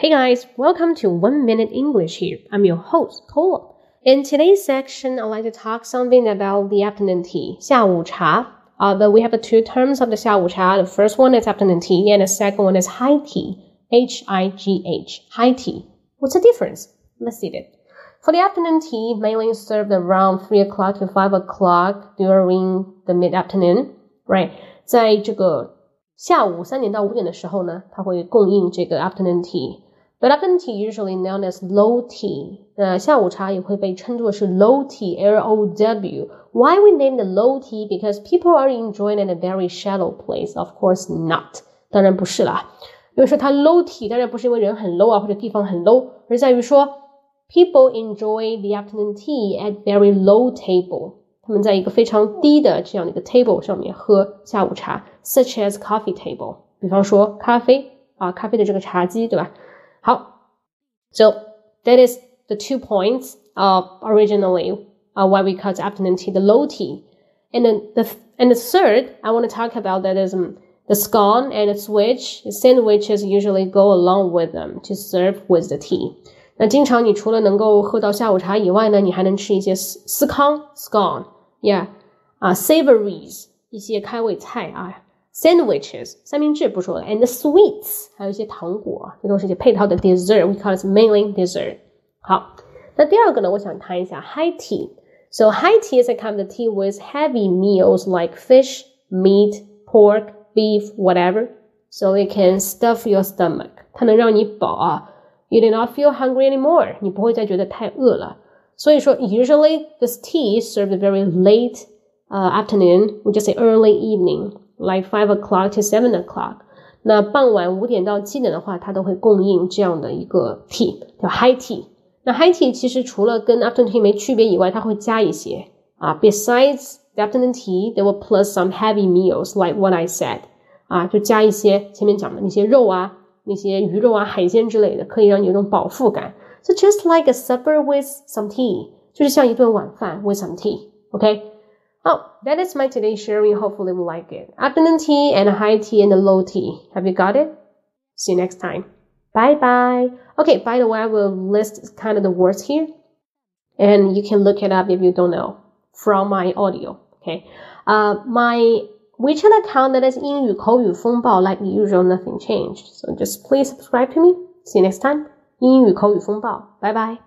Hey guys, welcome to One Minute English here. I'm your host, Cola. In today's section, I'd like to talk something about the afternoon tea, 下午茶. Uh, but we have the two terms of the 下午茶. The first one is afternoon tea, and the second one is high tea, H-I-G-H, high tea. What's the difference? Let's see it. For the afternoon tea, mainly served around 3 o'clock to 5 o'clock during the mid-afternoon, right? 在这个 下午三点到五点的时候呢，它会供应这个 afternoon tea。But afternoon tea usually known as low tea。那下午茶也会被称作是 low tea，L O W。Why we name the low tea? Because people are enjoying in a very shallow place. Of course not，当然不是啦。因为说它 low tea，当然不是因为人很 low 啊，或者地方很 low，而在于说 people enjoy the afternoon tea at very low table。 他们在一个非常低的这样的一个 table 上面喝下午茶，such as coffee table，比方说咖啡啊，咖啡的这个茶几，对吧？好，so that is the two points of originally uh, why we call afternoon tea the low tea, and then the and the third I want to talk about that is um, the scone and the switch sandwiches usually go along with them to serve with the tea. 那经常你除了能够喝到下午茶以外呢，你还能吃一些司司康 scone。 yeah 啊，savories 一些开胃菜啊，sandwiches 三明治不说了，and sweets 还有一些糖果，这都是一些配套的 dessert。We call it mainly dessert。好，那第二个呢，我想谈一下 high tea。So high tea is a kind of tea with heavy meals like fish, meat, pork, beef, whatever. So it can stuff your stomach. 它能让你饱啊，you do not feel hungry anymore. 你不会再觉得太饿了。 所以说，usually this tea is served very late uh, afternoon, we just say early evening, like five o'clock to seven o'clock. 那傍晚五点到七点的话，它都会供应这样的一个 tea，叫 high tea。那 high tea 其实除了跟 afternoon tea 没区别以外，它会加一些啊，besides the afternoon tea, they will plus some heavy meals like what I said，啊，就加一些前面讲的那些肉啊，那些鱼肉啊、海鲜之类的，可以让你有种饱腹感。 so just like a supper with some tea，就是像一顿晚饭 with some tea。OK，好，that is my today's sharing. Hopefully you like it. Afternoon tea and high tea and low tea. Have you got it? See you next time. Bye bye. Okay, by the way, I will list kind of the words here, and you can look it up if you don't know from my audio. Okay, uh, my WeChat account that is 英语口语风暴 like usual, nothing changed. So just please subscribe to me. See you next time. 英语口语风暴，拜拜。